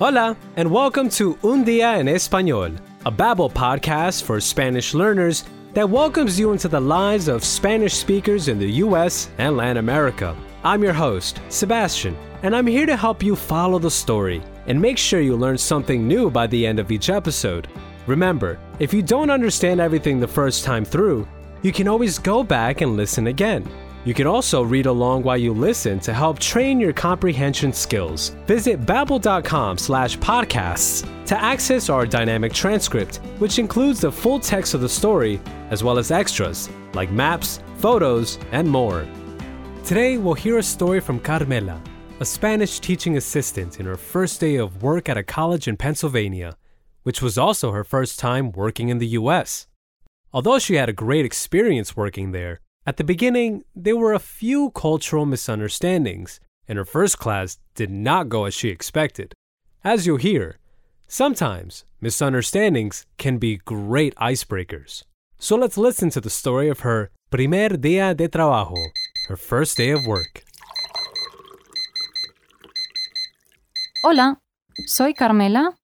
Hola, and welcome to Un Día en Español, a Babbel podcast for Spanish learners that welcomes you into the lives of Spanish speakers in the US and Latin America. I'm your host, Sebastian, and I'm here to help you follow the story and make sure you learn something new by the end of each episode. Remember, if you don't understand everything the first time through, you can always go back and listen again. You can also read along while you listen to help train your comprehension skills. Visit babbel.com slash podcasts to access our dynamic transcript, which includes the full text of the story, as well as extras, like maps, photos, and more. Today, we'll hear a story from Carmela, a Spanish teaching assistant in her first day of work at a college in Pennsylvania, which was also her first time working in the US. Although she had a great experience working there, at the beginning, there were a few cultural misunderstandings, and her first class did not go as she expected. As you'll hear, sometimes misunderstandings can be great icebreakers. So let's listen to the story of her primer día de trabajo, her first day of work. Hola, soy Carmela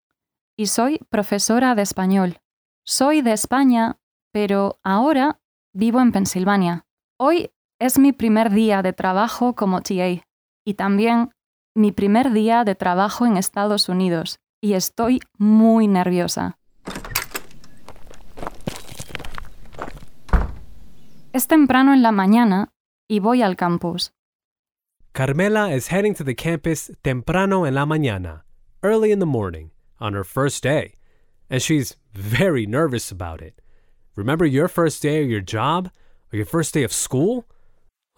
y soy profesora de español. Soy de España, pero ahora vivo en Pensilvania. Hoy es mi primer día de trabajo como TA y también mi primer día de trabajo en Estados Unidos y estoy muy nerviosa. Es temprano en la mañana y voy al campus. Carmela is heading to the campus temprano en la mañana, early in the morning, on her first day, and she's very nervous about it. Remember your first day of your job? Or your first day of school?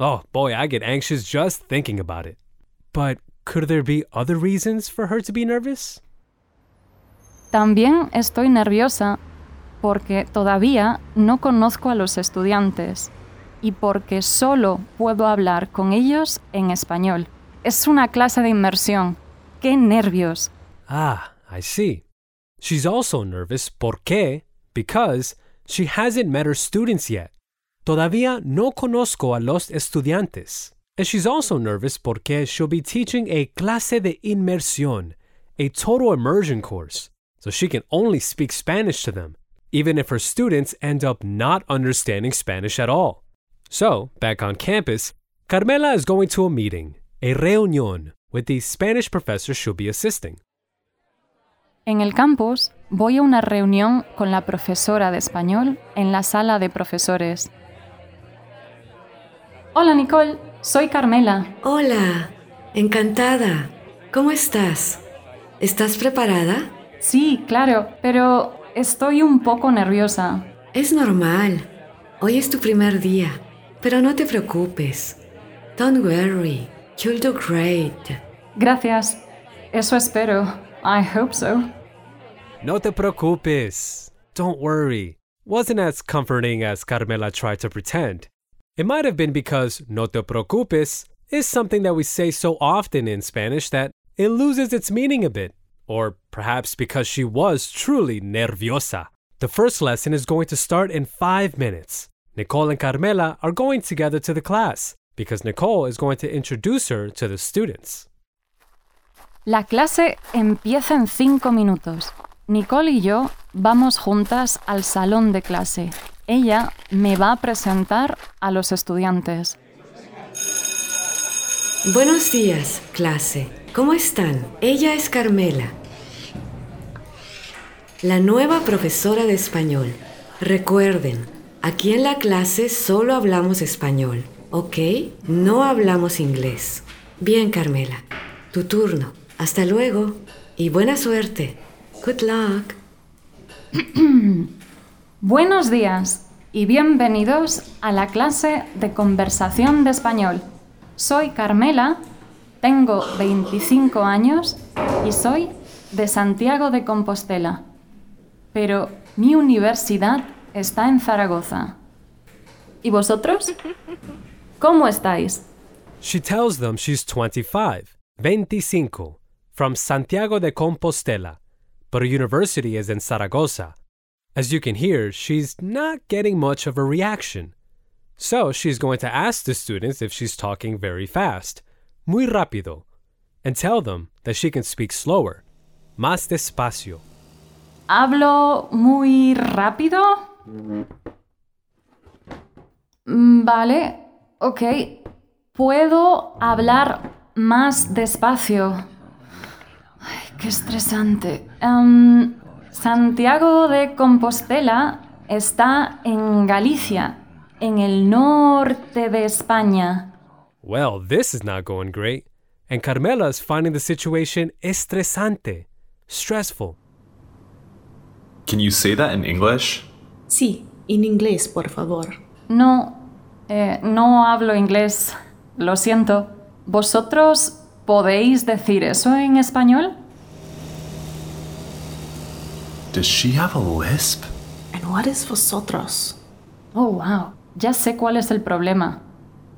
Oh boy, I get anxious just thinking about it. But could there be other reasons for her to be nervous? También estoy nerviosa porque todavía no conozco a los estudiantes y porque solo puedo hablar con ellos en español. Es una clase de inmersión. ¡Qué nervios! Ah, I see. She's also nervous porque, because she hasn't met her students yet. Todavía no conozco a los estudiantes. And she's also nervous porque she'll be teaching a clase de inmersión, a total immersion course, so she can only speak Spanish to them, even if her students end up not understanding Spanish at all. So, back on campus, Carmela is going to a meeting, a reunión, with the Spanish professor she'll be assisting. En el campus voy a una reunión con la profesora de español en la sala de profesores. Hola Nicole, soy Carmela. Hola, encantada. ¿Cómo estás? ¿Estás preparada? Sí, claro, pero estoy un poco nerviosa. Es normal. Hoy es tu primer día, pero no te preocupes. Don't worry, you'll do great. Gracias. Eso espero. I hope so. No te preocupes. Don't worry. Wasn't as comforting as Carmela tried to pretend. It might have been because no te preocupes is something that we say so often in Spanish that it loses its meaning a bit. Or perhaps because she was truly nerviosa. The first lesson is going to start in five minutes. Nicole and Carmela are going together to the class because Nicole is going to introduce her to the students. La clase empieza en cinco minutos. Nicole y yo vamos juntas al salón de clase. Ella me va a presentar a los estudiantes. Buenos días, clase. ¿Cómo están? Ella es Carmela, la nueva profesora de español. Recuerden, aquí en la clase solo hablamos español, ¿ok? No hablamos inglés. Bien, Carmela. Tu turno. Hasta luego. Y buena suerte. Good luck. Buenos días y bienvenidos a la clase de conversación de español. Soy Carmela, tengo 25 años y soy de Santiago de Compostela. Pero mi universidad está en Zaragoza. ¿Y vosotros? ¿Cómo estáis? She tells them she's 25, 25, from Santiago de Compostela, but her university is in Zaragoza. As you can hear, she's not getting much of a reaction. So she's going to ask the students if she's talking very fast, muy rápido, and tell them that she can speak slower. Más despacio. ¿Hablo muy rápido? Mm, Vale, ok. Puedo hablar más despacio. Ay, qué estresante. Em, Santiago de Compostela está en Galicia, en el norte de España. Well, this is not going great. And Carmela is finding the situation estresante, stressful. Can you say that in English? Sí, en inglés, por favor. No, eh, no hablo inglés. Lo siento. ¿Vosotros podéis decir eso en español? Does she have a lisp? And what is vosotros? Oh, wow. Ya sé cuál es el problema.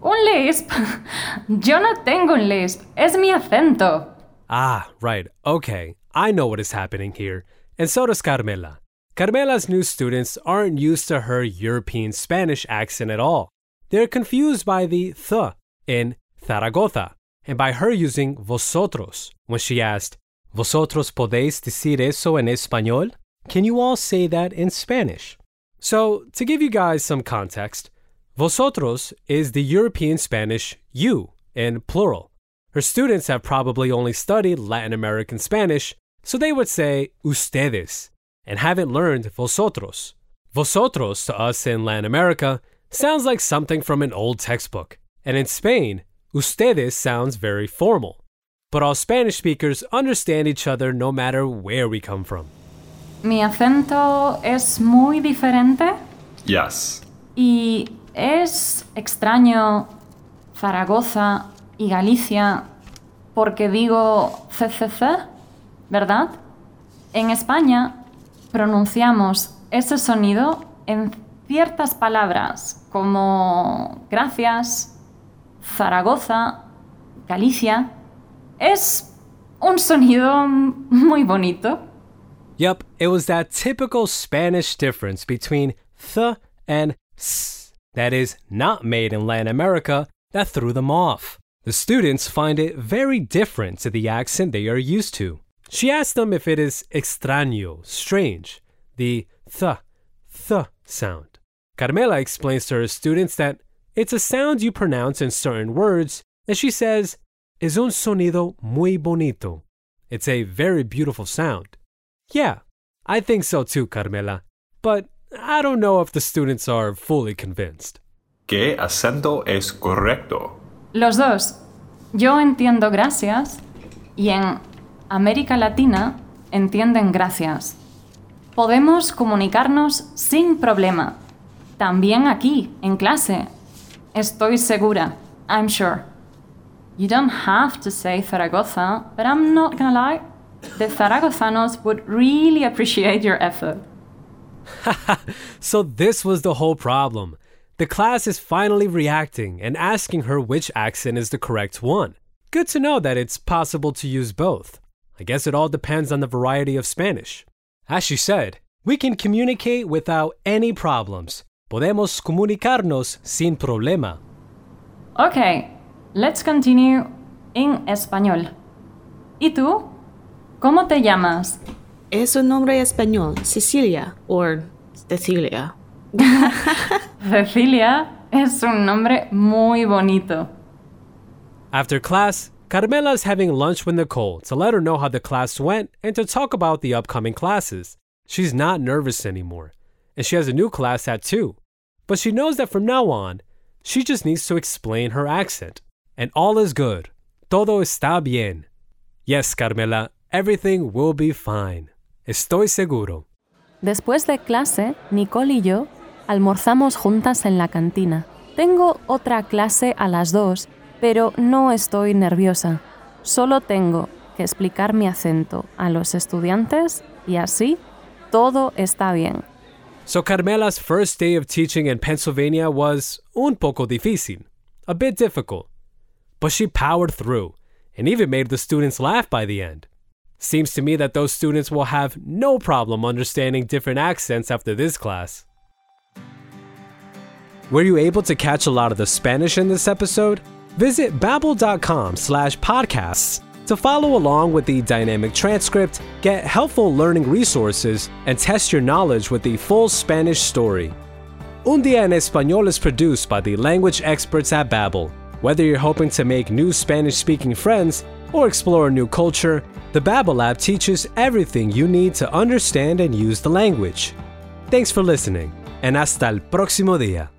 ¿Un lisp? Yo no tengo un lisp. Es mi acento. Ah, right. Okay. I know what is happening here. And so does Carmela. Carmela's new students aren't used to her European Spanish accent at all. They're confused by the th in Zaragoza and by her using vosotros when she asked, ¿Vosotros podéis decir eso en español? Can you all say that in Spanish? So, to give you guys some context, vosotros is the European Spanish you in plural. Her students have probably only studied Latin American Spanish, so they would say ustedes and haven't learned vosotros. Vosotros to us in Latin America sounds like something from an old textbook, and in Spain, ustedes sounds very formal. But all Spanish speakers understand each other no matter where we come from. Mi acento es muy diferente Yes. y es extraño Zaragoza y Galicia porque digo CCC, ¿verdad? En España pronunciamos ese sonido en ciertas palabras como gracias, Zaragoza, Galicia. Es un sonido muy bonito. Yup, it was that typical Spanish difference between th and s that is not made in Latin America that threw them off. The students find it very different to the accent they are used to. She asked them if it is extraño, strange, the th, th sound. Carmela explains to her students that it's a sound you pronounce in certain words, and she says, es un sonido muy bonito. It's a very beautiful sound. Yeah, I think so too, Carmela. But I don't know if the students are fully convinced. ¿Qué acento es correcto? Los dos. Yo entiendo gracias y en América Latina entienden gracias. Podemos comunicarnos sin problema. También aquí, en clase. Estoy segura. I'm sure. You don't have to say Zaragoza, but I'm not gonna lie. The Zaragozanos would really appreciate your effort. So this was the whole problem. The class is finally reacting and asking her which accent is the correct one. Good to know that it's possible to use both. I guess it all depends on the variety of Spanish. As she said, we can communicate without any problems. Podemos comunicarnos sin problema. Okay, let's continue in español. ¿Y tú? ¿Cómo te llamas? Es un nombre español, Cecilia, or Cecilia. Cecilia es un nombre muy bonito. After class, Carmela is having lunch with Nicole to let her know how the class went and to talk about the upcoming classes. She's not nervous anymore, and she has a new class at 2. But she knows that from now on, she just needs to explain her accent. And all is good. Todo está bien. Yes, Carmela, everything will be fine. Estoy seguro. Después de clase, Nicole y yo almorzamos juntas en la cantina. Tengo otra clase a las dos, pero no estoy nerviosa. Solo tengo que explicar mi acento a los estudiantes y así todo está bien. So Carmela's first day of teaching in Pennsylvania was un poco difícil, a bit difficult. But she powered through and even made the students laugh by the end. Seems to me that those students will have no problem understanding different accents after this class. Were you able to catch a lot of the Spanish in this episode? Visit babbel.com slash podcasts To follow along with the dynamic transcript, get helpful learning resources, and test your knowledge with the full Spanish story. Un Día en Español is produced by the language experts at Babbel. Whether you're hoping to make new Spanish-speaking friends or explore a new culture, the Babbel app teaches everything you need to understand and use the language. Thanks for listening, and hasta el próximo día.